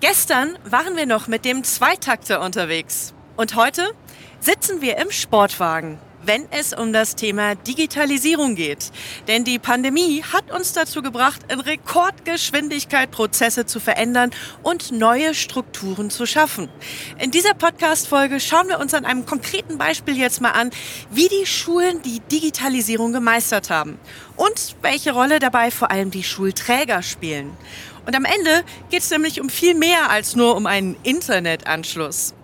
Gestern waren wir noch mit dem Zweitakter unterwegs. Und heute sitzen wir im Sportwagen wenn es um das Thema Digitalisierung geht. Denn die Pandemie hat uns dazu gebracht, in Rekordgeschwindigkeit Prozesse zu verändern und neue Strukturen zu schaffen. In dieser Podcast-Folge schauen wir uns an einem konkreten Beispiel jetzt mal an, wie die Schulen die Digitalisierung gemeistert haben und welche Rolle dabei vor allem die Schulträger spielen. Und am Ende geht es nämlich um viel mehr als nur um einen Internetanschluss.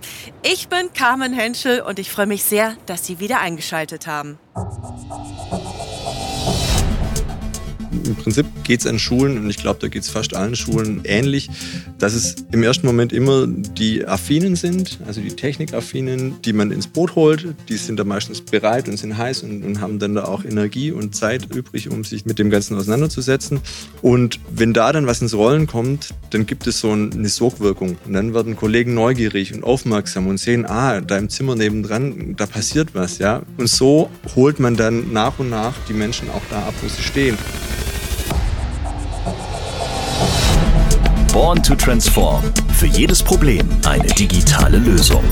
Ich bin Carmen Henschel und ich freue mich sehr, dass Sie wieder eingeschaltet haben. Im Prinzip geht es an Schulen, und ich glaube, da geht es fast allen Schulen ähnlich, dass es im ersten Moment immer die Affinen sind, also die Technikaffinen, die man ins Boot holt. Die sind da meistens bereit und sind heiß und, und haben dann da auch Energie und Zeit übrig, um sich mit dem Ganzen auseinanderzusetzen. Und wenn da dann was ins Rollen kommt, dann gibt es so eine Sogwirkung. Und dann werden Kollegen neugierig und aufmerksam und sehen, ah, da im Zimmer nebendran, da passiert was, ja. Und so holt man dann nach und nach die Menschen auch da ab, wo sie stehen. Born to Transform. Für jedes Problem eine digitale Lösung.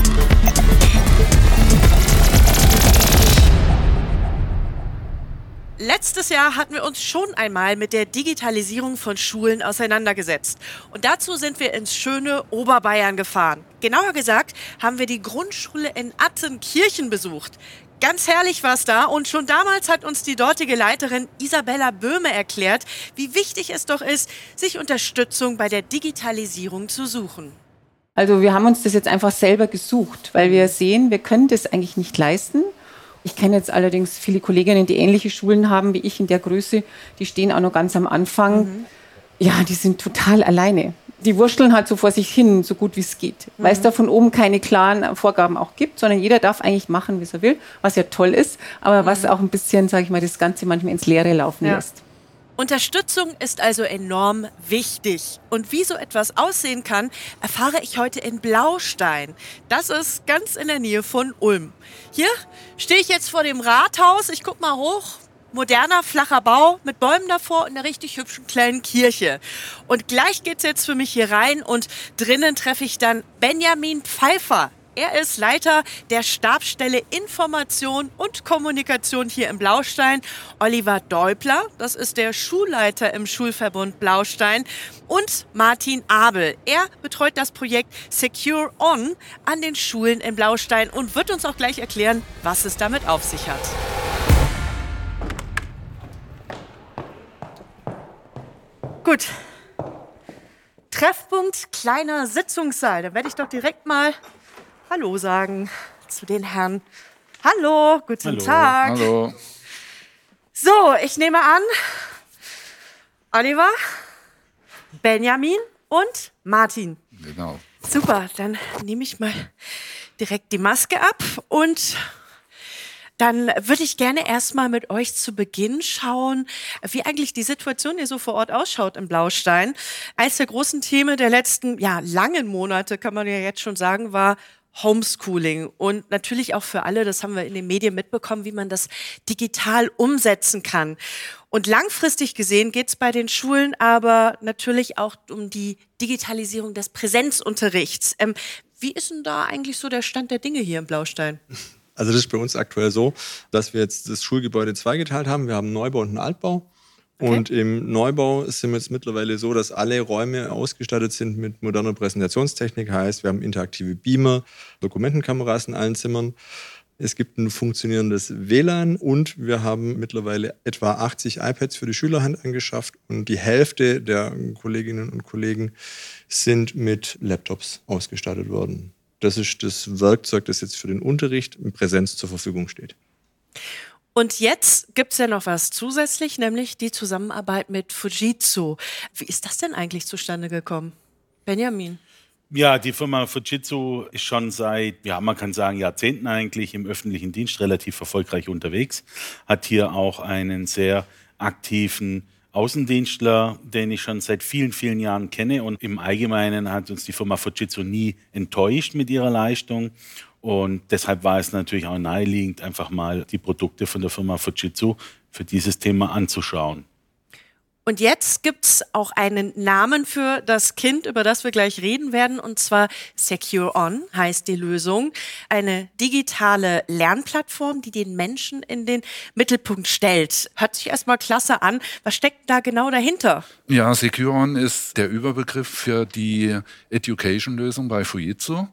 Letztes Jahr hatten wir uns schon einmal mit der Digitalisierung von Schulen auseinandergesetzt. Und dazu sind wir ins schöne Oberbayern gefahren. Genauer gesagt haben wir die Grundschule in Attenkirchen besucht. Ganz herrlich war es da und schon damals hat uns die dortige Leiterin Isabella Böhme erklärt, wie wichtig es doch ist, sich Unterstützung bei der Digitalisierung zu suchen. Also wir haben uns das jetzt einfach selber gesucht, weil wir sehen, wir können das eigentlich nicht leisten. Ich kenne jetzt allerdings viele Kolleginnen, die ähnliche Schulen haben wie ich in der Größe, die stehen auch noch ganz am Anfang. Mhm. Ja, die sind total alleine die wurschteln halt so vor sich hin, so gut wie es geht. Mhm. Weil es da von oben keine klaren Vorgaben auch gibt, sondern jeder darf eigentlich machen, wie er will, was ja toll ist, aber mhm. was auch ein bisschen, sage ich mal, das Ganze manchmal ins Leere laufen ja. lässt. Unterstützung ist also enorm wichtig. Und wie so etwas aussehen kann, erfahre ich heute in Blaustein. Das ist ganz in der Nähe von Ulm. Hier stehe ich jetzt vor dem Rathaus. Ich gucke mal hoch moderner, flacher Bau mit Bäumen davor und einer richtig hübschen kleinen Kirche. Und gleich geht's jetzt für mich hier rein und drinnen treffe ich dann Benjamin Pfeiffer. Er ist Leiter der Stabsstelle Information und Kommunikation hier im Blaustein. Oliver Deupler, das ist der Schulleiter im Schulverbund Blaustein. Und Martin Abel. Er betreut das Projekt Secure On an den Schulen in Blaustein und wird uns auch gleich erklären, was es damit auf sich hat. Gut. Treffpunkt kleiner Sitzungssaal. Da werde ich doch direkt mal Hallo sagen zu den Herren. Hallo, guten Hallo. Tag. Hallo. So, ich nehme an, Oliver, Benjamin und Martin. Genau. Super, dann nehme ich mal direkt die Maske ab und dann würde ich gerne erstmal mit euch zu Beginn schauen, wie eigentlich die Situation hier so vor Ort ausschaut im Blaustein. Eines der großen Themen der letzten, ja, langen Monate, kann man ja jetzt schon sagen, war Homeschooling und natürlich auch für alle, das haben wir in den Medien mitbekommen, wie man das digital umsetzen kann. Und langfristig gesehen geht es bei den Schulen aber natürlich auch um die Digitalisierung des Präsenzunterrichts. Ähm, wie ist denn da eigentlich so der Stand der Dinge hier im Blaustein? Also das ist bei uns aktuell so, dass wir jetzt das Schulgebäude zweigeteilt haben. Wir haben einen Neubau und einen Altbau. Okay. Und im Neubau sind wir jetzt mittlerweile so, dass alle Räume ausgestattet sind mit moderner Präsentationstechnik. Heißt, wir haben interaktive Beamer, Dokumentenkameras in allen Zimmern. Es gibt ein funktionierendes WLAN und wir haben mittlerweile etwa 80 iPads für die Schülerhand angeschafft und die Hälfte der Kolleginnen und Kollegen sind mit Laptops ausgestattet worden. Das ist das Werkzeug, das jetzt für den Unterricht in Präsenz zur Verfügung steht. Und jetzt gibt es ja noch was zusätzlich, nämlich die Zusammenarbeit mit Fujitsu. Wie ist das denn eigentlich zustande gekommen? Benjamin. Ja, die Firma Fujitsu ist schon seit, ja, man kann sagen, Jahrzehnten eigentlich im öffentlichen Dienst relativ erfolgreich unterwegs, hat hier auch einen sehr aktiven Außendienstler, den ich schon seit vielen, vielen Jahren kenne. Und im Allgemeinen hat uns die Firma Fujitsu nie enttäuscht mit ihrer Leistung. Und deshalb war es natürlich auch naheliegend, einfach mal die Produkte von der Firma Fujitsu für dieses Thema anzuschauen. Und jetzt gibt's auch einen Namen für das Kind, über das wir gleich reden werden, und zwar Secure On heißt die Lösung. Eine digitale Lernplattform, die den Menschen in den Mittelpunkt stellt. Hört sich erstmal klasse an. Was steckt da genau dahinter? Ja, Secure On ist der Überbegriff für die Education-Lösung bei Fujitsu.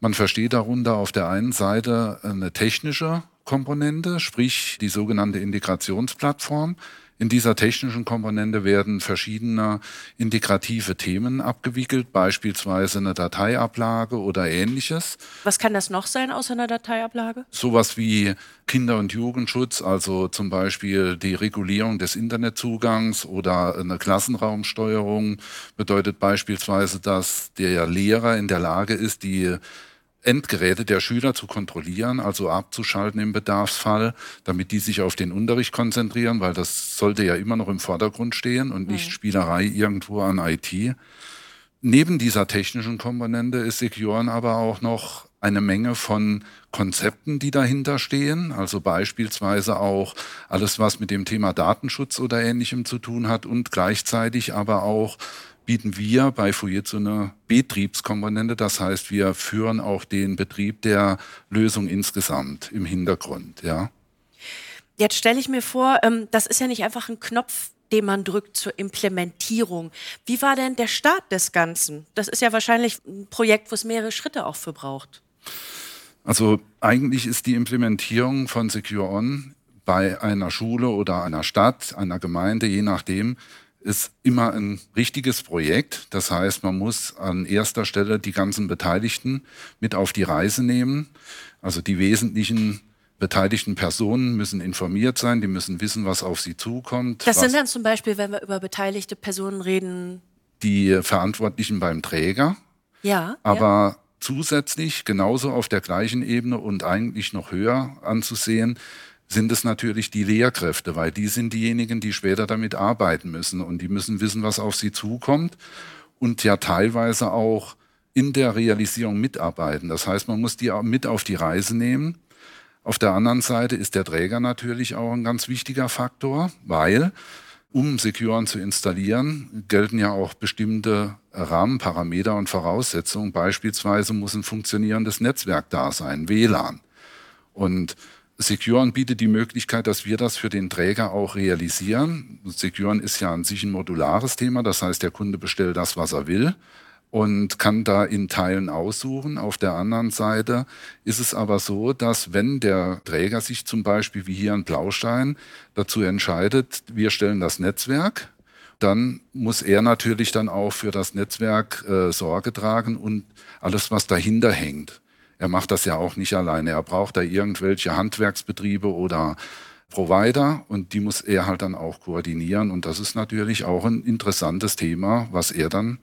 Man versteht darunter auf der einen Seite eine technische Komponente, sprich die sogenannte Integrationsplattform. In dieser technischen Komponente werden verschiedene integrative Themen abgewickelt, beispielsweise eine Dateiablage oder ähnliches. Was kann das noch sein außer einer Dateiablage? Sowas wie Kinder- und Jugendschutz, also zum Beispiel die Regulierung des Internetzugangs oder eine Klassenraumsteuerung bedeutet beispielsweise, dass der Lehrer in der Lage ist, die Endgeräte der Schüler zu kontrollieren, also abzuschalten im Bedarfsfall, damit die sich auf den Unterricht konzentrieren, weil das sollte ja immer noch im Vordergrund stehen und nicht Spielerei irgendwo an IT. Neben dieser technischen Komponente ist Securen aber auch noch eine Menge von Konzepten, die dahinter stehen, also beispielsweise auch alles, was mit dem Thema Datenschutz oder ähnlichem zu tun hat und gleichzeitig aber auch bieten wir bei Fujitsu eine Betriebskomponente. Das heißt, wir führen auch den Betrieb der Lösung insgesamt im Hintergrund, ja. Jetzt stelle ich mir vor, ähm, das ist ja nicht einfach ein Knopf, den man drückt zur Implementierung. Wie war denn der Start des Ganzen? Das ist ja wahrscheinlich ein Projekt, wo es mehrere Schritte auch für braucht. Also eigentlich ist die Implementierung von Secure On bei einer Schule oder einer Stadt, einer Gemeinde, je nachdem, ist immer ein richtiges Projekt. Das heißt, man muss an erster Stelle die ganzen Beteiligten mit auf die Reise nehmen. Also die wesentlichen beteiligten Personen müssen informiert sein, die müssen wissen, was auf sie zukommt. Das sind dann zum Beispiel, wenn wir über beteiligte Personen reden, die Verantwortlichen beim Träger, ja. aber ja. zusätzlich genauso auf der gleichen Ebene und eigentlich noch höher anzusehen, sind es natürlich die Lehrkräfte, weil die sind diejenigen, die später damit arbeiten müssen und die müssen wissen, was auf sie zukommt und ja teilweise auch in der Realisierung mitarbeiten. Das heißt, man muss die auch mit auf die Reise nehmen. Auf der anderen Seite ist der Träger natürlich auch ein ganz wichtiger Faktor, weil um Securen zu installieren, gelten ja auch bestimmte Rahmenparameter und Voraussetzungen. Beispielsweise muss ein funktionierendes Netzwerk da sein, WLAN. Und Securen bietet die Möglichkeit, dass wir das für den Träger auch realisieren. Securen ist ja an sich ein modulares Thema, das heißt, der Kunde bestellt das, was er will und kann da in Teilen aussuchen. Auf der anderen Seite ist es aber so, dass wenn der Träger sich zum Beispiel wie hier in Blaustein dazu entscheidet, wir stellen das Netzwerk, dann muss er natürlich dann auch für das Netzwerk äh, Sorge tragen und alles, was dahinter hängt. Er macht das ja auch nicht alleine. Er braucht da irgendwelche Handwerksbetriebe oder Provider und die muss er halt dann auch koordinieren. Und das ist natürlich auch ein interessantes Thema, was er dann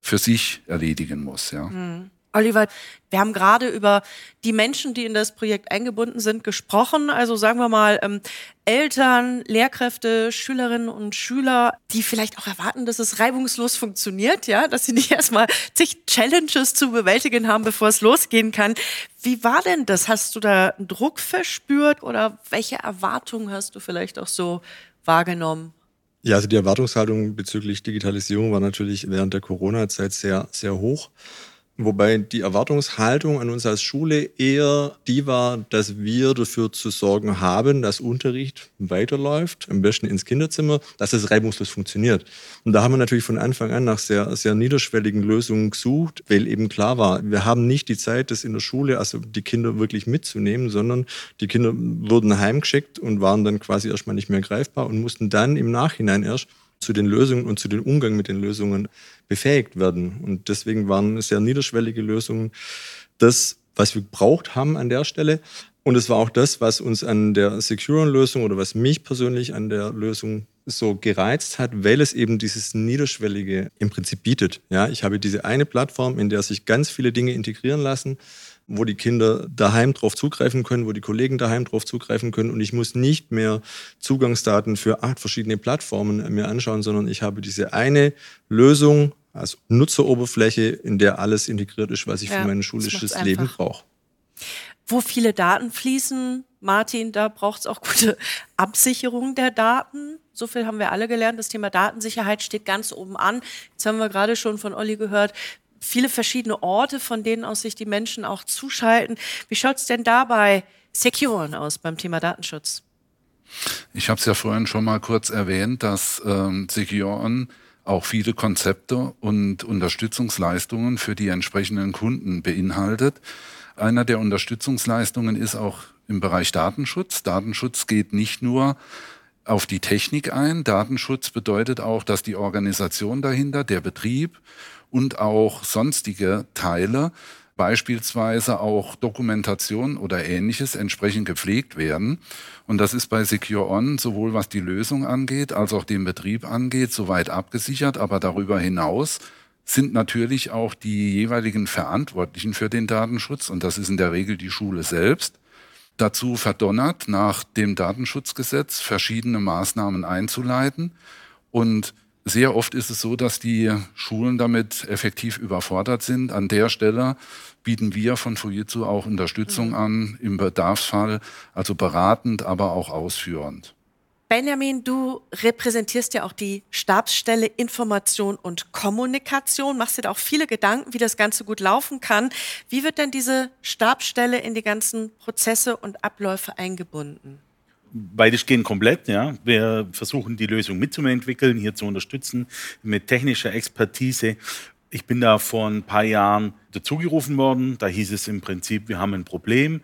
für sich erledigen muss. Ja. Mhm. Oliver, wir haben gerade über die Menschen, die in das Projekt eingebunden sind, gesprochen. Also sagen wir mal ähm, Eltern, Lehrkräfte, Schülerinnen und Schüler, die vielleicht auch erwarten, dass es reibungslos funktioniert, ja, dass sie nicht erstmal zig Challenges zu bewältigen haben, bevor es losgehen kann. Wie war denn das? Hast du da einen Druck verspürt oder welche Erwartungen hast du vielleicht auch so wahrgenommen? Ja, also die Erwartungshaltung bezüglich Digitalisierung war natürlich während der Corona-Zeit sehr, sehr hoch. Wobei die Erwartungshaltung an uns als Schule eher die war, dass wir dafür zu sorgen haben, dass Unterricht weiterläuft, am besten ins Kinderzimmer, dass es reibungslos funktioniert. Und da haben wir natürlich von Anfang an nach sehr, sehr niederschwelligen Lösungen gesucht, weil eben klar war, wir haben nicht die Zeit, das in der Schule, also die Kinder wirklich mitzunehmen, sondern die Kinder wurden heimgeschickt und waren dann quasi erstmal nicht mehr greifbar und mussten dann im Nachhinein erst zu den Lösungen und zu dem Umgang mit den Lösungen befähigt werden. Und deswegen waren sehr niederschwellige Lösungen das, was wir gebraucht haben an der Stelle. Und es war auch das, was uns an der Secure-Lösung oder was mich persönlich an der Lösung so gereizt hat, weil es eben dieses Niederschwellige im Prinzip bietet. Ja, ich habe diese eine Plattform, in der sich ganz viele Dinge integrieren lassen wo die Kinder daheim drauf zugreifen können, wo die Kollegen daheim drauf zugreifen können und ich muss nicht mehr Zugangsdaten für acht verschiedene Plattformen mir anschauen, sondern ich habe diese eine Lösung als Nutzeroberfläche, in der alles integriert ist, was ich Ja, für mein schulisches Leben brauche. wo viele Daten fließen, Martin, da braucht es auch gute Absicherung der Daten. So viel haben wir alle gelernt. Das Thema Datensicherheit steht ganz oben an. Jetzt haben wir gerade schon von Olli gehört, viele verschiedene Orte, von denen aus sich die Menschen auch zuschalten. Wie schaut es denn dabei Securen aus beim Thema Datenschutz? Ich habe es ja vorhin schon mal kurz erwähnt, dass ähm, Securen auch viele Konzepte und Unterstützungsleistungen für die entsprechenden Kunden beinhaltet. Einer der Unterstützungsleistungen ist auch im Bereich Datenschutz. Datenschutz geht nicht nur auf die Technik ein. Datenschutz bedeutet auch, dass die Organisation dahinter, der Betrieb und auch sonstige Teile, beispielsweise auch Dokumentation oder ähnliches entsprechend gepflegt werden. Und das ist bei Secure On sowohl was die Lösung angeht, als auch den Betrieb angeht, soweit abgesichert. Aber darüber hinaus sind natürlich auch die jeweiligen Verantwortlichen für den Datenschutz, und das ist in der Regel die Schule selbst, dazu verdonnert, nach dem Datenschutzgesetz verschiedene Maßnahmen einzuleiten. Und sehr oft ist es so, dass die Schulen damit effektiv überfordert sind. An der Stelle bieten wir von Fujitsu auch Unterstützung mhm. an, im Bedarfsfall, also beratend, aber auch ausführend. Benjamin, du repräsentierst ja auch die Stabsstelle Information und Kommunikation, machst dir da auch viele Gedanken, wie das Ganze gut laufen kann. Wie wird denn diese Stabsstelle in die ganzen Prozesse und Abläufe eingebunden? Beides gehen komplett, ja. Wir versuchen die Lösung mitzuentwickeln, hier zu unterstützen mit technischer Expertise. Ich bin da vor ein paar Jahren dazugerufen worden. Da hieß es im Prinzip, wir haben ein Problem,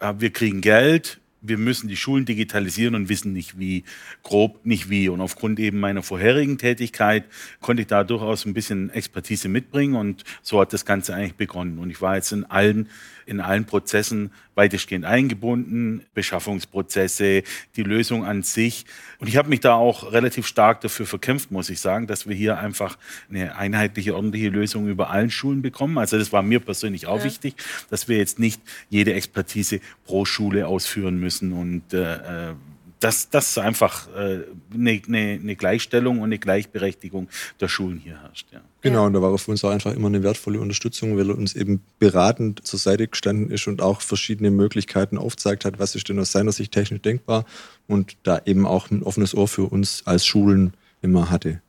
äh, wir kriegen Geld, wir müssen die Schulen digitalisieren und wissen nicht wie, grob nicht wie. Und aufgrund eben meiner vorherigen Tätigkeit konnte ich da durchaus ein bisschen Expertise mitbringen und so hat das Ganze eigentlich begonnen. Und ich war jetzt in allen in allen Prozessen weitestgehend eingebunden, Beschaffungsprozesse, die Lösung an sich. Und ich habe mich da auch relativ stark dafür verkämpft, muss ich sagen, dass wir hier einfach eine einheitliche, ordentliche Lösung über allen Schulen bekommen. Also das war mir persönlich auch ja. wichtig, dass wir jetzt nicht jede Expertise pro Schule ausführen müssen und äh, äh dass, dass einfach äh, eine, eine, eine Gleichstellung und eine Gleichberechtigung der Schulen hier herrscht. Ja. Genau, und da war für uns auch einfach immer eine wertvolle Unterstützung, weil er uns eben beratend zur Seite gestanden ist und auch verschiedene Möglichkeiten aufgezeigt hat, was ist denn aus seiner Sicht technisch denkbar und da eben auch ein offenes Ohr für uns als Schulen immer hatte.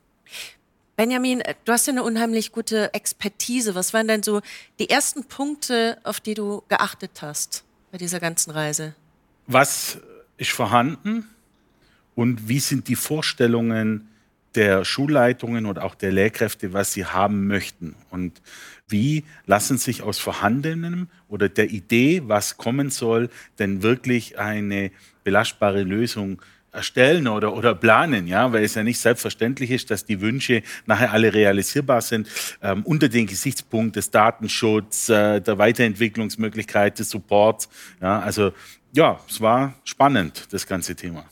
Benjamin, du hast ja eine unheimlich gute Expertise. Was waren denn so die ersten Punkte, auf die du geachtet hast bei dieser ganzen Reise? Was ist vorhanden? Und wie sind die Vorstellungen der Schulleitungen und auch der Lehrkräfte, was sie haben möchten? Und wie lassen sich aus Vorhandenem oder der Idee, was kommen soll, denn wirklich eine belastbare Lösung erstellen oder, oder planen, ja, weil es ja nicht selbstverständlich ist, dass die Wünsche nachher alle realisierbar sind, ähm, unter den Gesichtspunkt des Datenschutzes, äh, der Weiterentwicklungsmöglichkeit, des Supports, ja, also ja, es war spannend, das ganze Thema.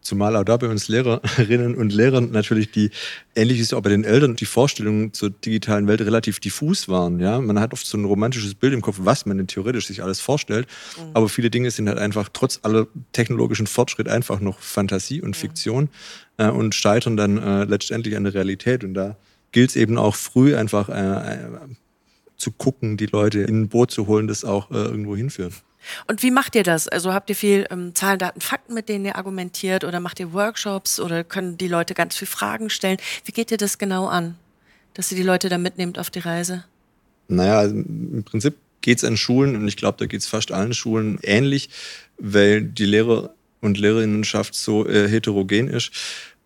Zumal auch da bei uns Lehrerinnen und Lehrern natürlich die, ähnlich ist auch bei den Eltern, die Vorstellungen zur digitalen Welt relativ diffus waren. Ja? Man hat oft so ein romantisches Bild im Kopf, was man denn theoretisch sich alles vorstellt. Mhm. Aber viele Dinge sind halt einfach trotz aller technologischen Fortschritt einfach noch Fantasie und Fiktion mhm. äh, und scheitern dann äh, letztendlich an der Realität. Und da gilt es eben auch früh einfach äh, äh, zu gucken, die Leute in ein Boot zu holen, das auch äh, irgendwo hinführt. Und wie macht ihr das? Also habt ihr viel ähm, Zahlen, Daten, Fakten, mit denen ihr argumentiert oder macht ihr Workshops oder können die Leute ganz viele Fragen stellen? Wie geht ihr das genau an, dass ihr die Leute da mitnehmt auf die Reise? Naja, im Prinzip geht es an Schulen und ich glaube, da geht es fast allen Schulen ähnlich, weil die Lehrer und Lehrerinnenschaft so äh, heterogen ist,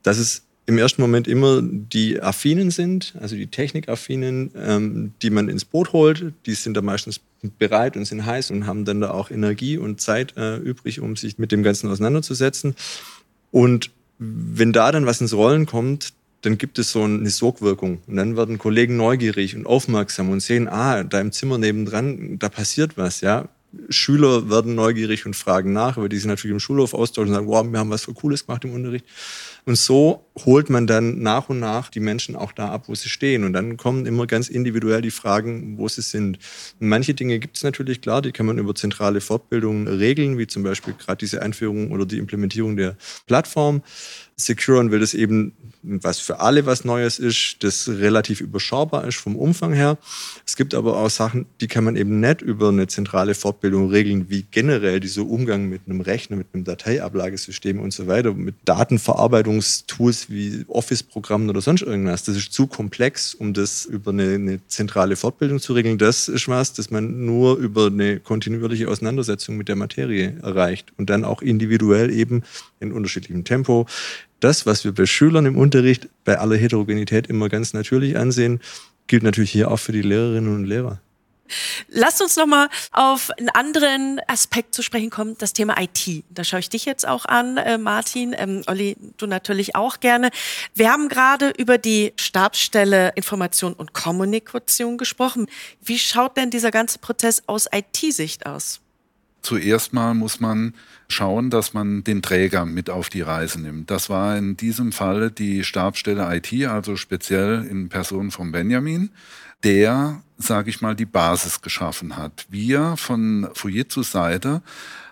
dass es im ersten Moment immer die Affinen sind, also die Technikaffinen, ähm, die man ins Boot holt. Die sind da meistens bereit und sind heiß und haben dann da auch Energie und Zeit äh, übrig, um sich mit dem Ganzen auseinanderzusetzen. Und wenn da dann was ins Rollen kommt, dann gibt es so eine Sogwirkung. Und dann werden Kollegen neugierig und aufmerksam und sehen, ah, da im Zimmer nebendran, da passiert was, ja. Schüler werden neugierig und fragen nach, weil die sind natürlich im Schulhof austauschen und sagen, wow, wir haben was für Cooles gemacht im Unterricht. Und so holt man dann nach und nach die Menschen auch da ab, wo sie stehen. Und dann kommen immer ganz individuell die Fragen, wo sie sind. Manche Dinge gibt es natürlich klar, die kann man über zentrale Fortbildungen regeln, wie zum Beispiel gerade diese Einführung oder die Implementierung der Plattform. Securon will das eben, was für alle was Neues ist, das relativ überschaubar ist vom Umfang her. Es gibt aber auch Sachen, die kann man eben nicht über eine zentrale Fortbildung regeln, wie generell dieser Umgang mit einem Rechner, mit einem Dateiablagesystem und so weiter, mit Datenverarbeitungstools wie Office-Programmen oder sonst irgendwas. Das ist zu komplex, um das über eine, eine zentrale Fortbildung zu regeln. Das ist was, das man nur über eine kontinuierliche Auseinandersetzung mit der Materie erreicht und dann auch individuell eben in unterschiedlichem Tempo das, was wir bei Schülern im Unterricht bei aller Heterogenität immer ganz natürlich ansehen, gilt natürlich hier auch für die Lehrerinnen und Lehrer. Lasst uns nochmal auf einen anderen Aspekt zu sprechen kommen, das Thema IT. Da schaue ich dich jetzt auch an, äh, Martin. Ähm, Olli, du natürlich auch gerne. Wir haben gerade über die Stabsstelle Information und Kommunikation gesprochen. Wie schaut denn dieser ganze Prozess aus IT-Sicht aus? Zuerst mal muss man schauen, dass man den Träger mit auf die Reise nimmt. Das war in diesem Fall die Stabsstelle IT, also speziell in Person von Benjamin, der, sage ich mal, die Basis geschaffen hat. Wir von Fujitsu Seite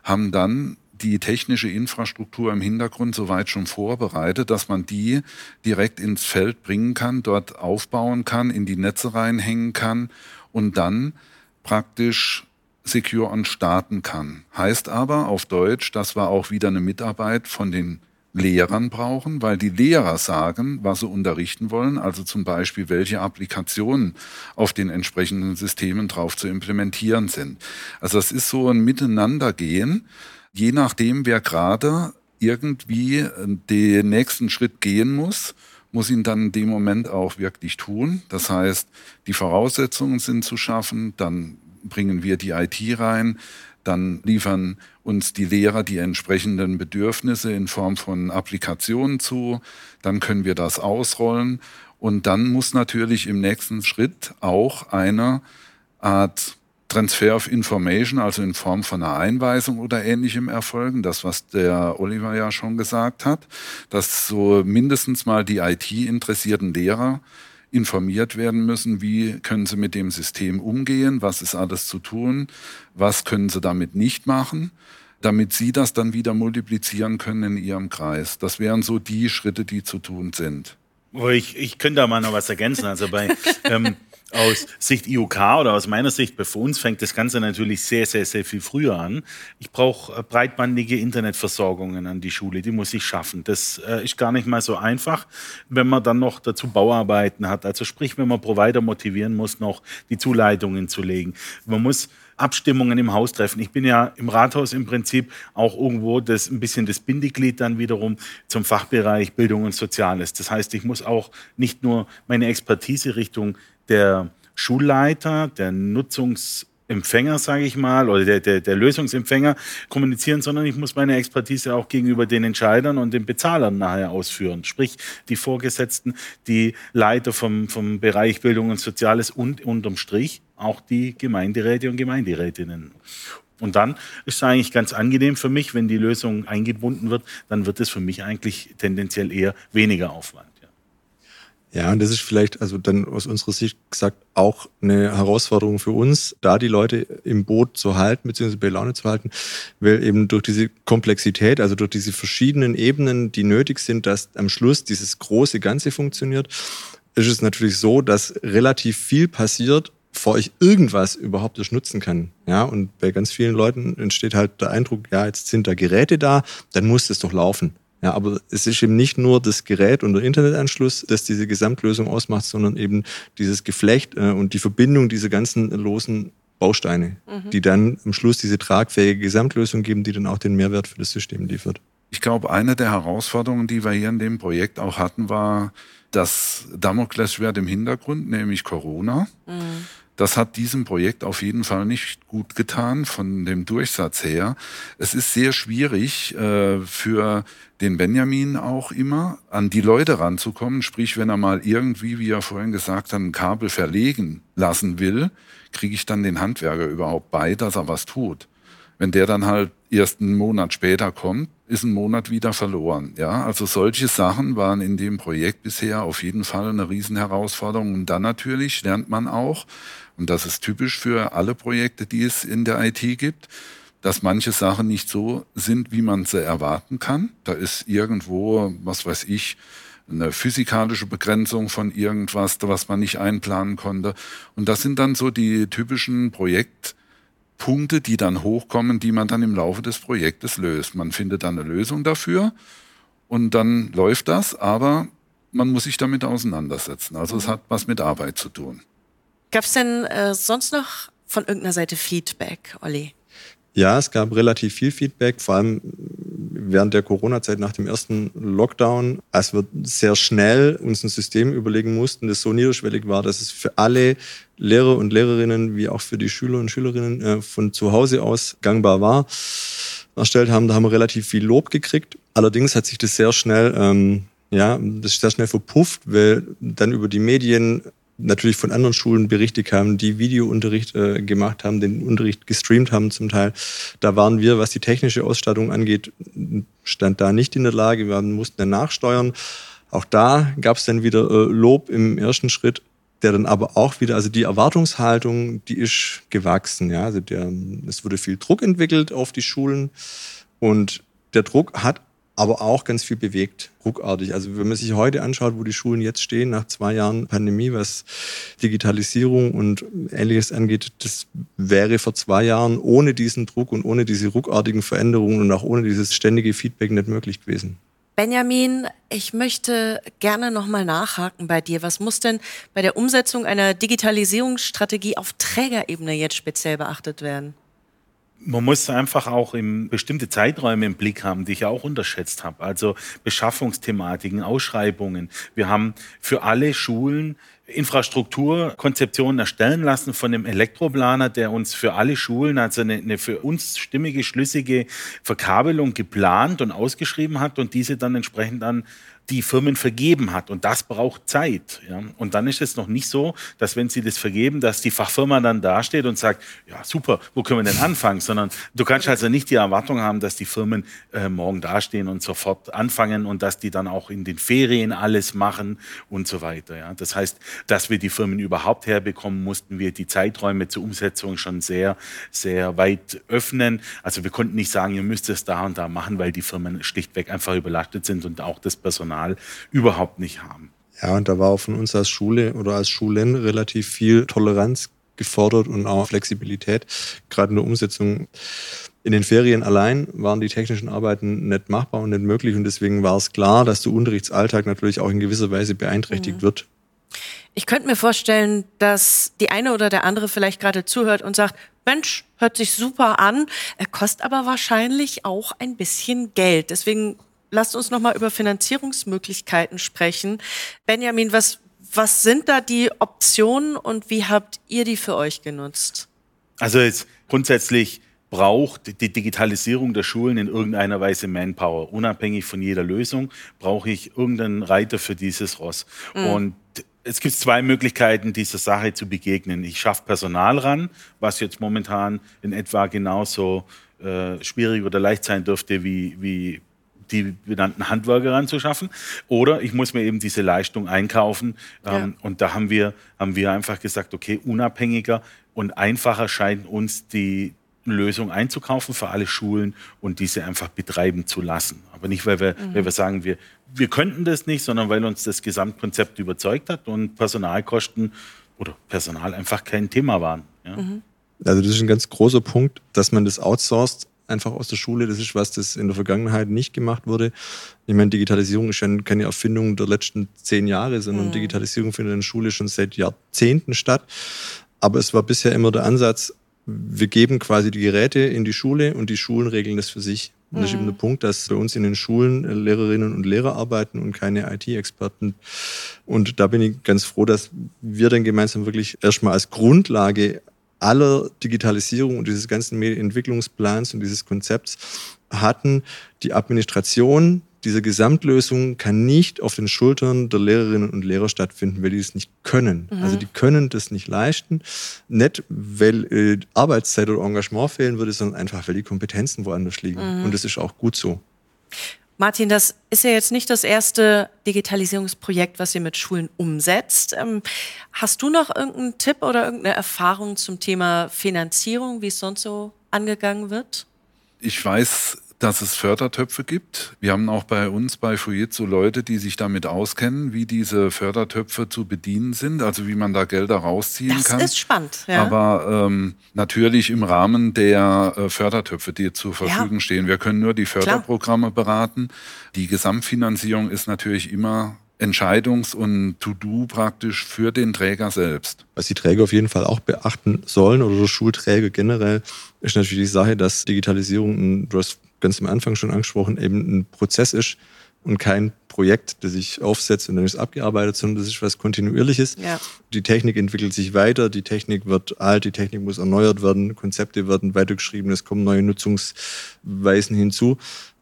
haben dann die technische Infrastruktur im Hintergrund soweit schon vorbereitet, dass man die direkt ins Feld bringen kann, dort aufbauen kann, in die Netze reinhängen kann und dann praktisch Secure On starten kann. Heißt aber auf Deutsch, dass wir auch wieder eine Mitarbeit von den Lehrern brauchen, weil die Lehrer sagen, was sie unterrichten wollen, also zum Beispiel, welche Applikationen auf den entsprechenden Systemen drauf zu implementieren sind. Also es ist so ein Miteinandergehen, je nachdem, wer gerade irgendwie den nächsten Schritt gehen muss, muss ihn dann in dem Moment auch wirklich tun. Das heißt, die Voraussetzungen sind zu schaffen, dann bringen wir die IT rein, dann liefern uns die Lehrer die entsprechenden Bedürfnisse in Form von Applikationen zu, dann können wir das ausrollen. Und dann muss natürlich im nächsten Schritt auch eine Art Transfer of Information, also in Form von einer Einweisung oder ähnlichem erfolgen. Das, was der Oliver ja schon gesagt hat, dass so mindestens mal die IT-interessierten Lehrer informiert werden müssen, wie können sie mit dem System umgehen, was ist alles zu tun, was können sie damit nicht machen, damit sie das dann wieder multiplizieren können in ihrem Kreis. Das wären so die Schritte, die zu tun sind. Ich, ich könnte da mal noch was ergänzen. Also bei ähm, aus Sicht IOK oder aus meiner Sicht bei uns fängt das Ganze natürlich sehr, sehr, sehr viel früher an. Ich brauche äh, breitbandige Internetversorgungen an die Schule, die muss ich schaffen. Das äh, ist gar nicht mal so einfach, wenn man dann noch dazu Bauarbeiten hat. Also sprich, wenn man Provider motivieren muss, noch die Zuleitungen zu legen. Man muss Abstimmungen im Haus treffen. Ich bin ja im Rathaus im Prinzip auch irgendwo das, ein bisschen das Bindeglied dann wiederum zum Fachbereich Bildung und Soziales. Das heißt, ich muss auch nicht nur meine Expertise Richtung der Schulleiter, der Nutzungsempfänger, sage ich mal, oder der, der, der Lösungsempfänger kommunizieren, sondern ich muss meine Expertise auch gegenüber den Entscheidern und den Bezahlern nachher ausführen. Sprich, die Vorgesetzten, die Leiter vom, vom Bereich Bildung und Soziales und unterm Strich auch die Gemeinderäte und Gemeinderätinnen. Und dann ist es eigentlich ganz angenehm für mich, wenn die Lösung eingebunden wird, dann wird es für mich eigentlich tendenziell eher weniger Aufwand. Ja, und das ist vielleicht, also dann aus unserer Sicht gesagt, auch eine Herausforderung für uns, da die Leute im Boot zu halten, beziehungsweise bei Laune zu halten, weil eben durch diese Komplexität, also durch diese verschiedenen Ebenen, die nötig sind, dass am Schluss dieses große Ganze funktioniert, ist es natürlich so, dass relativ viel passiert, bevor ich irgendwas überhaupt erst nutzen kann. Ja, und bei ganz vielen Leuten entsteht halt der Eindruck, ja, jetzt sind da Geräte da, dann muss das doch laufen. Ja, aber es ist eben nicht nur das Gerät und der Internetanschluss, das diese Gesamtlösung ausmacht, sondern eben dieses Geflecht äh, und die Verbindung dieser ganzen losen Bausteine, mhm. die dann am Schluss diese tragfähige Gesamtlösung geben, die dann auch den Mehrwert für das System liefert. Ich glaube, eine der Herausforderungen, die wir hier in dem Projekt auch hatten, war das Damoklesschwert im Hintergrund, nämlich Corona. Mhm. Das hat diesem Projekt auf jeden Fall nicht gut getan von dem Durchsatz her. Es ist sehr schwierig äh, für den Benjamin auch immer an die Leute ranzukommen. Sprich, wenn er mal irgendwie, wie er vorhin gesagt hat, ein Kabel verlegen lassen will, kriege ich dann den Handwerker überhaupt bei, dass er was tut. Wenn der dann halt erst einen Monat später kommt, ist ein Monat wieder verloren. Ja, also solche Sachen waren in dem Projekt bisher auf jeden Fall eine Riesenherausforderung. Und dann natürlich lernt man auch, und das ist typisch für alle Projekte, die es in der IT gibt, dass manche Sachen nicht so sind, wie man sie erwarten kann. Da ist irgendwo, was weiß ich, eine physikalische Begrenzung von irgendwas, was man nicht einplanen konnte. Und das sind dann so die typischen Projektpunkte, die dann hochkommen, die man dann im Laufe des Projektes löst. Man findet dann eine Lösung dafür und dann läuft das, aber man muss sich damit auseinandersetzen. Also es hat was mit Arbeit zu tun. Gab es denn äh, sonst noch von irgendeiner Seite Feedback, Olli? Ja, es gab relativ viel Feedback, vor allem während der Corona-Zeit nach dem ersten Lockdown, als wir sehr schnell uns ein System überlegen mussten, das so niederschwellig war, dass es für alle Lehrer und Lehrerinnen wie auch für die Schüler und Schülerinnen äh, von zu Hause aus gangbar war, erstellt haben. Da haben wir relativ viel Lob gekriegt. Allerdings hat sich das sehr schnell ähm, ja, das ist sehr schnell verpufft, weil dann über die Medien natürlich von anderen Schulen Berichte kamen, die Videounterricht äh, gemacht haben, den Unterricht gestreamt haben zum Teil. Da waren wir, was die technische Ausstattung angeht, stand da nicht in der Lage. Wir mussten dann nachsteuern. Auch da gab es dann wieder äh, Lob im ersten Schritt, der dann aber auch wieder, also die Erwartungshaltung, die ist gewachsen. Ja, also der, es wurde viel Druck entwickelt auf die Schulen und der Druck hat aber auch ganz viel bewegt, ruckartig. Also wenn man sich heute anschaut, wo die Schulen jetzt stehen, nach zwei Jahren Pandemie, was Digitalisierung und Ähnliches angeht, das wäre vor zwei Jahren ohne diesen Druck und ohne diese ruckartigen Veränderungen und auch ohne dieses ständige Feedback nicht möglich gewesen. Benjamin, ich möchte gerne nochmal nachhaken bei dir. Was muss denn bei der Umsetzung einer Digitalisierungsstrategie auf Trägerebene jetzt speziell beachtet werden? Man muss einfach auch im bestimmte Zeiträume im Blick haben, die ich auch unterschätzt habe. Also Beschaffungsthematiken, Ausschreibungen. Wir haben für alle Schulen Infrastrukturkonzeptionen erstellen lassen von einem Elektroplaner, der uns für alle Schulen, also eine, eine, für uns stimmige, schlüssige Verkabelung geplant und ausgeschrieben hat und diese dann entsprechend an die Firmen vergeben hat. Und das braucht Zeit. Ja. Und dann ist es noch nicht so, dass wenn sie das vergeben, dass die Fachfirma dann dasteht und sagt, ja super, wo können wir denn anfangen? Sondern du kannst also nicht die Erwartung haben, dass die Firmen äh, morgen dastehen und sofort anfangen und dass die dann auch in den Ferien alles machen und so weiter. Ja. Das heißt, dass wir die Firmen überhaupt herbekommen, mussten wir die Zeiträume zur Umsetzung schon sehr, sehr weit öffnen. Also wir konnten nicht sagen, ihr müsst es da und da machen, weil die Firmen schlichtweg einfach überlastet sind und auch das Personal überhaupt nicht haben. Ja, und da war auch von uns als Schule oder als Schulen relativ viel Toleranz gefordert und auch Flexibilität. Gerade in der Umsetzung in den Ferien allein waren die technischen Arbeiten nicht machbar und nicht möglich. Und deswegen war es klar, dass der Unterrichtsalltag natürlich auch in gewisser Weise beeinträchtigt mhm. wird. Ich könnte mir vorstellen, dass die eine oder der andere vielleicht gerade zuhört und sagt, Mensch, hört sich super an, kostet aber wahrscheinlich auch ein bisschen Geld. Deswegen lasst uns noch mal über Finanzierungsmöglichkeiten sprechen. Benjamin, was, was sind da die Optionen und wie habt ihr die für euch genutzt? Also jetzt grundsätzlich braucht die Digitalisierung der Schulen in irgendeiner Weise Manpower. Unabhängig von jeder Lösung brauche ich irgendeinen Reiter für dieses Ross. Mhm. Und es gibt zwei Möglichkeiten, dieser Sache zu begegnen. Ich schaffe Personal ran, was jetzt momentan in etwa genauso äh, schwierig oder leicht sein dürfte wie, wie die benannten Handwerker ranzuschaffen. Oder ich muss mir eben diese Leistung einkaufen. Ähm, ja. Und da haben wir, haben wir einfach gesagt, okay, unabhängiger und einfacher scheint uns die Lösung einzukaufen für alle Schulen und diese einfach betreiben zu lassen. Aber nicht, weil wir, mhm. weil wir sagen, wir, wir könnten das nicht, sondern weil uns das Gesamtkonzept überzeugt hat und Personalkosten oder Personal einfach kein Thema waren. Ja. Mhm. Also das ist ein ganz großer Punkt, dass man das outsourced einfach aus der Schule. Das ist was, das in der Vergangenheit nicht gemacht wurde. Ich meine, Digitalisierung ist ja keine Erfindung der letzten zehn Jahre, sondern mhm. Digitalisierung findet in der Schule schon seit Jahrzehnten statt. Aber es war bisher immer der Ansatz, wir geben quasi die Geräte in die Schule und die Schulen regeln das für sich. Und das ist eben der mhm. Punkt, dass bei uns in den Schulen Lehrerinnen und Lehrer arbeiten und keine IT-Experten. Und da bin ich ganz froh, dass wir dann gemeinsam wirklich erstmal als Grundlage aller Digitalisierung und dieses ganzen Medienentwicklungsplans und dieses Konzepts hatten die Administration diese Gesamtlösung kann nicht auf den Schultern der Lehrerinnen und Lehrer stattfinden, weil die es nicht können. Mhm. Also die können das nicht leisten. Nicht, weil äh, Arbeitszeit oder Engagement fehlen würde, sondern einfach, weil die Kompetenzen woanders liegen. Mhm. Und das ist auch gut so. Martin, das ist ja jetzt nicht das erste Digitalisierungsprojekt, was ihr mit Schulen umsetzt. Ähm, hast du noch irgendeinen Tipp oder irgendeine Erfahrung zum Thema Finanzierung, wie es sonst so angegangen wird? Ich weiß dass es Fördertöpfe gibt. Wir haben auch bei uns bei Fujitsu Leute, die sich damit auskennen, wie diese Fördertöpfe zu bedienen sind, also wie man da Gelder rausziehen das kann. Das ist spannend. Ja. Aber ähm, natürlich im Rahmen der äh, Fördertöpfe, die zur Verfügung ja. stehen. Wir können nur die Förderprogramme Klar. beraten. Die Gesamtfinanzierung ist natürlich immer Entscheidungs- und To-Do praktisch für den Träger selbst. Was die Träger auf jeden Fall auch beachten sollen oder Schulträger generell, ist natürlich die Sache, dass Digitalisierung, du hast ganz am Anfang schon angesprochen, eben ein Prozess ist und kein Projekt, das sich aufsetzt und dann ist abgearbeitet, sondern das ist was Kontinuierliches. Ja. Die Technik entwickelt sich weiter, die Technik wird alt, die Technik muss erneuert werden, Konzepte werden weitergeschrieben, es kommen neue Nutzungsweisen hinzu.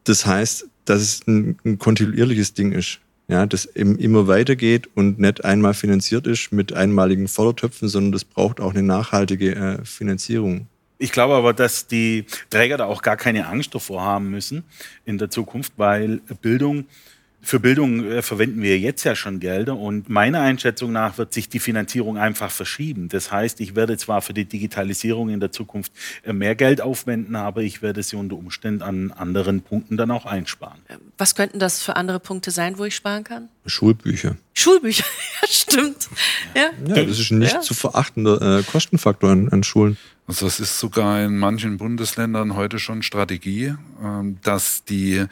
Das heißt, dass es ein, ein kontinuierliches Ding ist. Ja, das eben immer weitergeht und nicht einmal finanziert ist mit einmaligen Fördertöpfen, sondern das braucht auch eine nachhaltige äh, Finanzierung. Ich glaube aber, dass die Träger da auch gar keine Angst davor haben müssen in der Zukunft, weil Bildung für Bildung äh, verwenden wir jetzt ja schon Gelder und meiner Einschätzung nach wird sich die Finanzierung einfach verschieben. Das heißt, ich werde zwar für die Digitalisierung in der Zukunft äh, mehr Geld aufwenden, aber ich werde sie unter Umständen an anderen Punkten dann auch einsparen. Was könnten das für andere Punkte sein, wo ich sparen kann? Schulbücher. Schulbücher, ja, stimmt. Ja. ja das ist ein nicht ja. zu verachtender äh, Kostenfaktor an, an Schulen. Also es ist sogar in manchen Bundesländern heute schon Strategie, ähm, dass die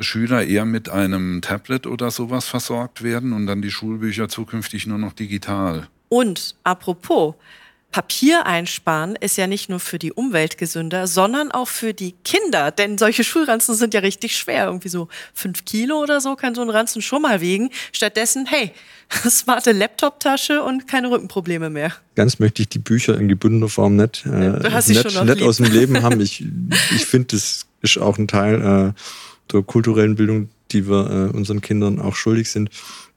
Schüler eher mit einem Tablet oder sowas versorgt werden und dann die Schulbücher zukünftig nur noch digital. Und apropos, Papier einsparen ist ja nicht nur für die Umwelt gesünder, sondern auch für die Kinder. Denn solche Schulranzen sind ja richtig schwer. Irgendwie so fünf Kilo oder so kann so ein Ranzen schon mal wiegen. Stattdessen, hey, smarte Laptop-Tasche und keine Rückenprobleme mehr. Ganz möchte ich die Bücher in gebündener Form nicht, äh, nicht, nicht aus dem Leben haben. Ich, ich finde, das ist auch ein Teil äh, der kulturellen Bildung, die wir äh, unseren Kindern auch schuldig sind.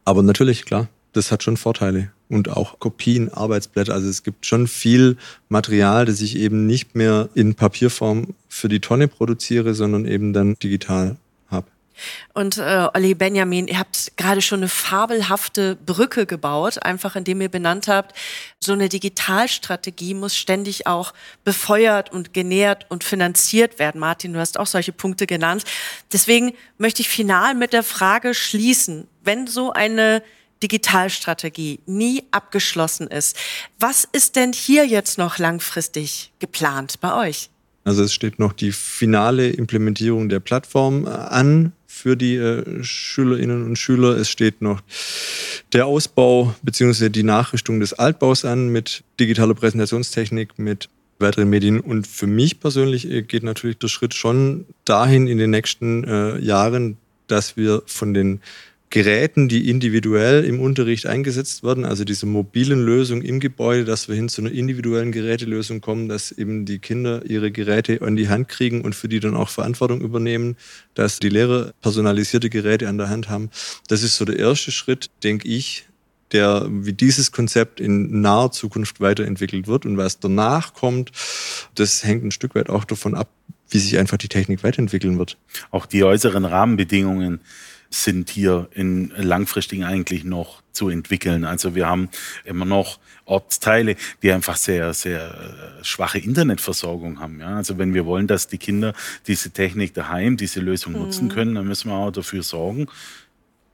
Aber natürlich, klar, das hat schon Vorteile. Und auch Kopien, Arbeitsblätter. Also es gibt schon viel Material, das ich eben nicht mehr in Papierform für die Tonne produziere, sondern eben dann digital und äh, Olli Benjamin, ihr habt gerade schon eine fabelhafte Brücke gebaut, einfach indem ihr benannt habt, so eine Digitalstrategie muss ständig auch befeuert und genährt und finanziert werden. Martin, du hast auch solche Punkte genannt. Deswegen möchte ich final mit der Frage schließen, wenn so eine Digitalstrategie nie abgeschlossen ist, was ist denn hier jetzt noch langfristig geplant bei euch? Also es steht noch die finale Implementierung der Plattform äh, an für die äh, Schülerinnen und Schüler. Es steht noch der Ausbau bzw. die Nachrichtung des Altbaus an mit digitaler Präsentationstechnik, mit weiteren Medien. Und für mich persönlich äh, geht natürlich der Schritt schon dahin in den nächsten äh, Jahren, dass wir von den Geräten, die individuell im Unterricht eingesetzt werden, also diese mobilen Lösungen im Gebäude, dass wir hin zu einer individuellen Gerätelösung kommen, dass eben die Kinder ihre Geräte an die Hand kriegen und für die dann auch Verantwortung übernehmen, dass die Lehrer personalisierte Geräte an der Hand haben. Das ist so der erste Schritt, denke ich, der wie dieses Konzept in naher Zukunft weiterentwickelt wird. Und was danach kommt, das hängt ein Stück weit auch davon ab, wie sich einfach die Technik weiterentwickeln wird. Auch die äußeren Rahmenbedingungen sind hier in langfristig eigentlich noch zu entwickeln. Also wir haben immer noch Ortsteile, die einfach sehr, sehr äh, schwache Internetversorgung haben. Ja? Also wenn wir wollen, dass die Kinder diese Technik daheim, diese Lösung mhm. nutzen können, dann müssen wir auch dafür sorgen,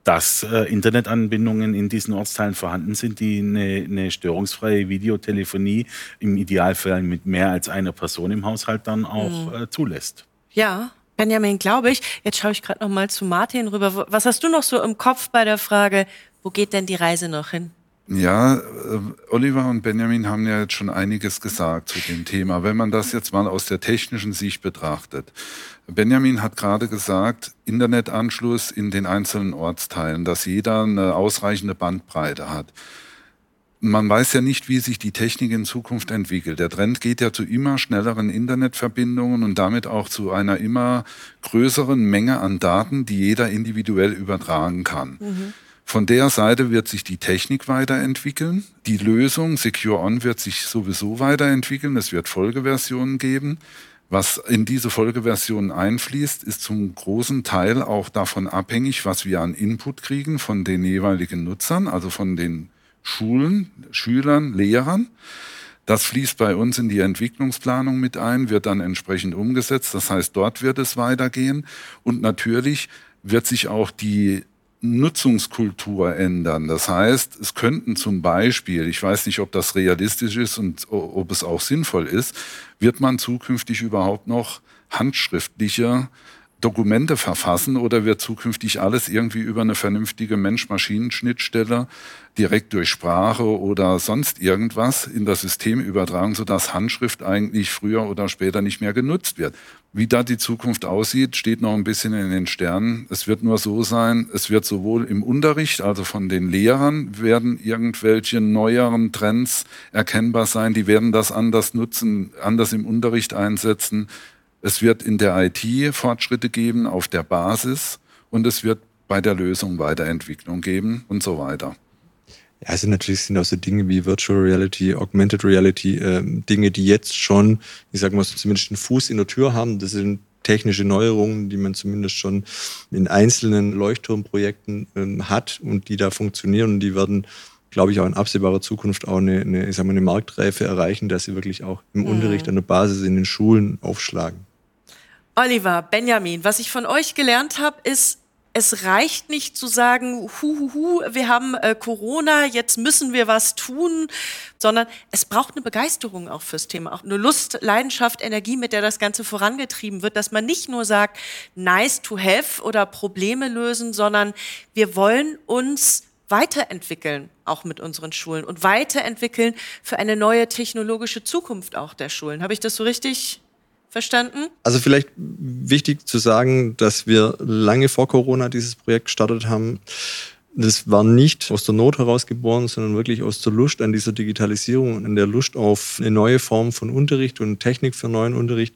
dass äh, Internetanbindungen in diesen Ortsteilen vorhanden sind, die eine, eine, störungsfreie Videotelefonie im Idealfall mit mehr als einer Person im Haushalt dann auch mhm. äh, zulässt. Ja, Benjamin, glaube ich. Jetzt schaue ich gerade noch mal zu Martin rüber. Was hast du noch so im Kopf bei der Frage, wo geht denn die Reise noch hin? Ja, äh, Oliver und Benjamin haben ja jetzt schon einiges gesagt zu dem Thema. Wenn man das jetzt mal aus der technischen Sicht betrachtet. Benjamin hat gerade gesagt, Internetanschluss in den einzelnen Ortsteilen, dass jeder eine ausreichende Bandbreite hat. Man weiß ja nicht, wie sich die Technik in Zukunft entwickelt. Der Trend geht ja zu immer schnelleren Internetverbindungen und damit auch zu einer immer größeren Menge an Daten, die jeder individuell übertragen kann. Mhm. Von der Seite wird sich die Technik weiterentwickeln. Die Lösung Secure On wird sich sowieso weiterentwickeln. Es wird Folgeversionen geben. Was in diese Folgeversionen einfließt, ist zum großen Teil auch davon abhängig, was wir an Input kriegen von den jeweiligen Nutzern, also von den Schulen, Schülern, Lehrern. Das fließt bei uns in die Entwicklungsplanung mit ein, wird dann entsprechend umgesetzt. Das heißt, dort wird es weitergehen. Und natürlich wird sich auch die Nutzungskultur ändern. Das heißt, es könnten zum Beispiel, ich weiß nicht, ob das realistisch ist und ob es auch sinnvoll ist, wird man zukünftig überhaupt noch handschriftlicher Dokumente verfassen oder wird zukünftig alles irgendwie über eine vernünftige Mensch-Maschinen-Schnittstelle direkt durch Sprache oder sonst irgendwas in das System übertragen, sodass Handschrift eigentlich früher oder später nicht mehr genutzt wird. Wie da die Zukunft aussieht, steht noch ein bisschen in den Sternen. Es wird nur so sein, es wird sowohl im Unterricht, also von den Lehrern, werden irgendwelche neueren Trends erkennbar sein, die werden das anders nutzen, anders im Unterricht einsetzen es wird in der IT Fortschritte geben auf der Basis und es wird bei der Lösung Weiterentwicklung geben und so weiter. Ja, also natürlich sind auch so Dinge wie Virtual Reality, Augmented Reality, äh, Dinge, die jetzt schon, ich sag mal, so zumindest einen Fuß in der Tür haben. Das sind technische Neuerungen, die man zumindest schon in einzelnen Leuchtturmprojekten ähm, hat und die da funktionieren und die werden glaube ich, auch in absehbarer Zukunft auch eine, eine, ich sag mal, eine Marktreife erreichen, dass sie wirklich auch im mhm. Unterricht an der Basis in den Schulen aufschlagen. Oliver, Benjamin, was ich von euch gelernt habe, ist, es reicht nicht zu sagen, huhuhu, wir haben äh, Corona, jetzt müssen wir was tun, sondern es braucht eine Begeisterung auch fürs Thema, auch eine Lust, Leidenschaft, Energie, mit der das Ganze vorangetrieben wird, dass man nicht nur sagt, nice to have oder Probleme lösen, sondern wir wollen uns weiterentwickeln, auch mit unseren Schulen und weiterentwickeln für eine neue technologische Zukunft auch der Schulen. Habe ich das so richtig verstanden? Also vielleicht wichtig zu sagen, dass wir lange vor Corona dieses Projekt gestartet haben. Das war nicht aus der Not heraus geboren, sondern wirklich aus der Lust an dieser Digitalisierung und an der Lust auf eine neue Form von Unterricht und Technik für neuen Unterricht.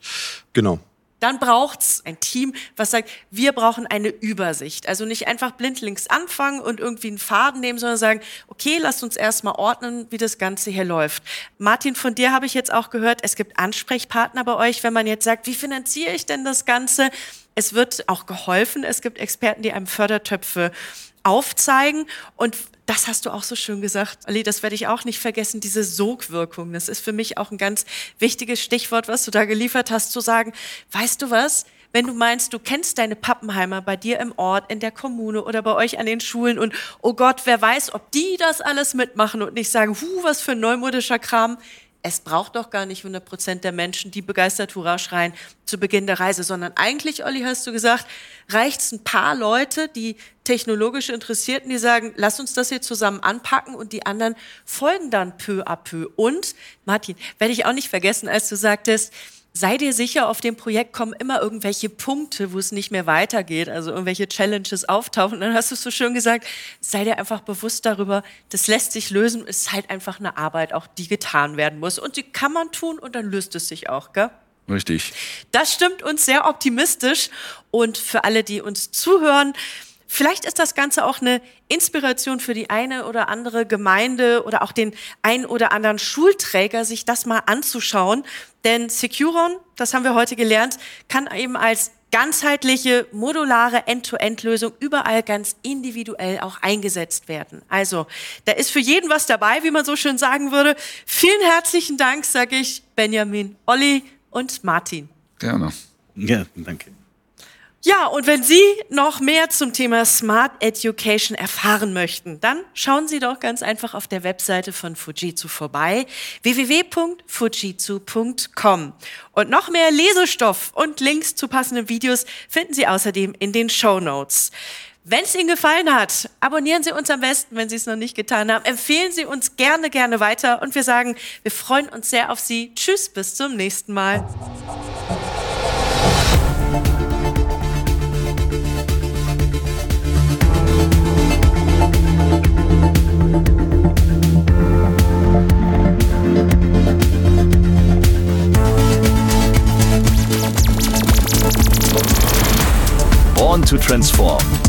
Genau. Dann braucht's ein Team, was sagt, wir brauchen eine Übersicht. Also nicht einfach blindlings anfangen und irgendwie einen Faden nehmen, sondern sagen, okay, lasst uns erstmal ordnen, wie das Ganze hier läuft. Martin, von dir habe ich jetzt auch gehört, es gibt Ansprechpartner bei euch, wenn man jetzt sagt, wie finanziere ich denn das Ganze? Es wird auch geholfen. Es gibt Experten, die einem Fördertöpfe aufzeigen. Und das hast du auch so schön gesagt, Ali, das werde ich auch nicht vergessen, diese Sogwirkung. Das ist für mich auch ein ganz wichtiges Stichwort, was du da geliefert hast, zu sagen, weißt du was? Wenn du meinst, du kennst deine Pappenheimer bei dir im Ort, in der Kommune oder bei euch an den Schulen und oh Gott, wer weiß, ob die das alles mitmachen und nicht sagen, hu, was für ein neumodischer Kram es braucht doch gar nicht 100 Prozent der Menschen, die begeistert Hurra schreien zu Beginn der Reise, sondern eigentlich, Olli, hast du gesagt, reicht es ein paar Leute, die technologisch Interessierten, die sagen, lass uns das hier zusammen anpacken und die anderen folgen dann peu à peu. Und, Martin, werde ich auch nicht vergessen, als du sagtest, sei dir sicher, auf dem Projekt kommen immer irgendwelche Punkte, wo es nicht mehr weitergeht, also irgendwelche Challenges auftauchen. Und dann hast du so schön gesagt, sei dir einfach bewusst darüber, das lässt sich lösen, es ist halt einfach eine Arbeit, auch die getan werden muss. Und die kann man tun und dann löst es sich auch, gell? Richtig. Das stimmt uns sehr optimistisch. Und für alle, die uns zuhören, Vielleicht ist das Ganze auch eine Inspiration für die eine oder andere Gemeinde oder auch den ein oder anderen Schulträger, sich das mal anzuschauen. Denn Securon, das haben wir heute gelernt, kann eben als ganzheitliche, modulare End-to-End-Lösung überall ganz individuell auch eingesetzt werden. Also, da ist für jeden was dabei, wie man so schön sagen würde. Vielen herzlichen Dank, sage ich Benjamin, Olli und Martin. Gerne. Ja, danke. Ja, und wenn Sie noch mehr zum Thema Smart Education erfahren möchten, dann schauen Sie doch ganz einfach auf der Webseite von Fujitsu vorbei, www.fujitsu.com. Und noch mehr Lesestoff und Links zu passenden Videos finden Sie außerdem in den Show Notes. Wenn es Ihnen gefallen hat, abonnieren Sie uns am besten, wenn Sie es noch nicht getan haben. Empfehlen Sie uns gerne, gerne weiter. Und wir sagen, wir freuen uns sehr auf Sie. Tschüss, bis zum nächsten Mal. Born to Transform.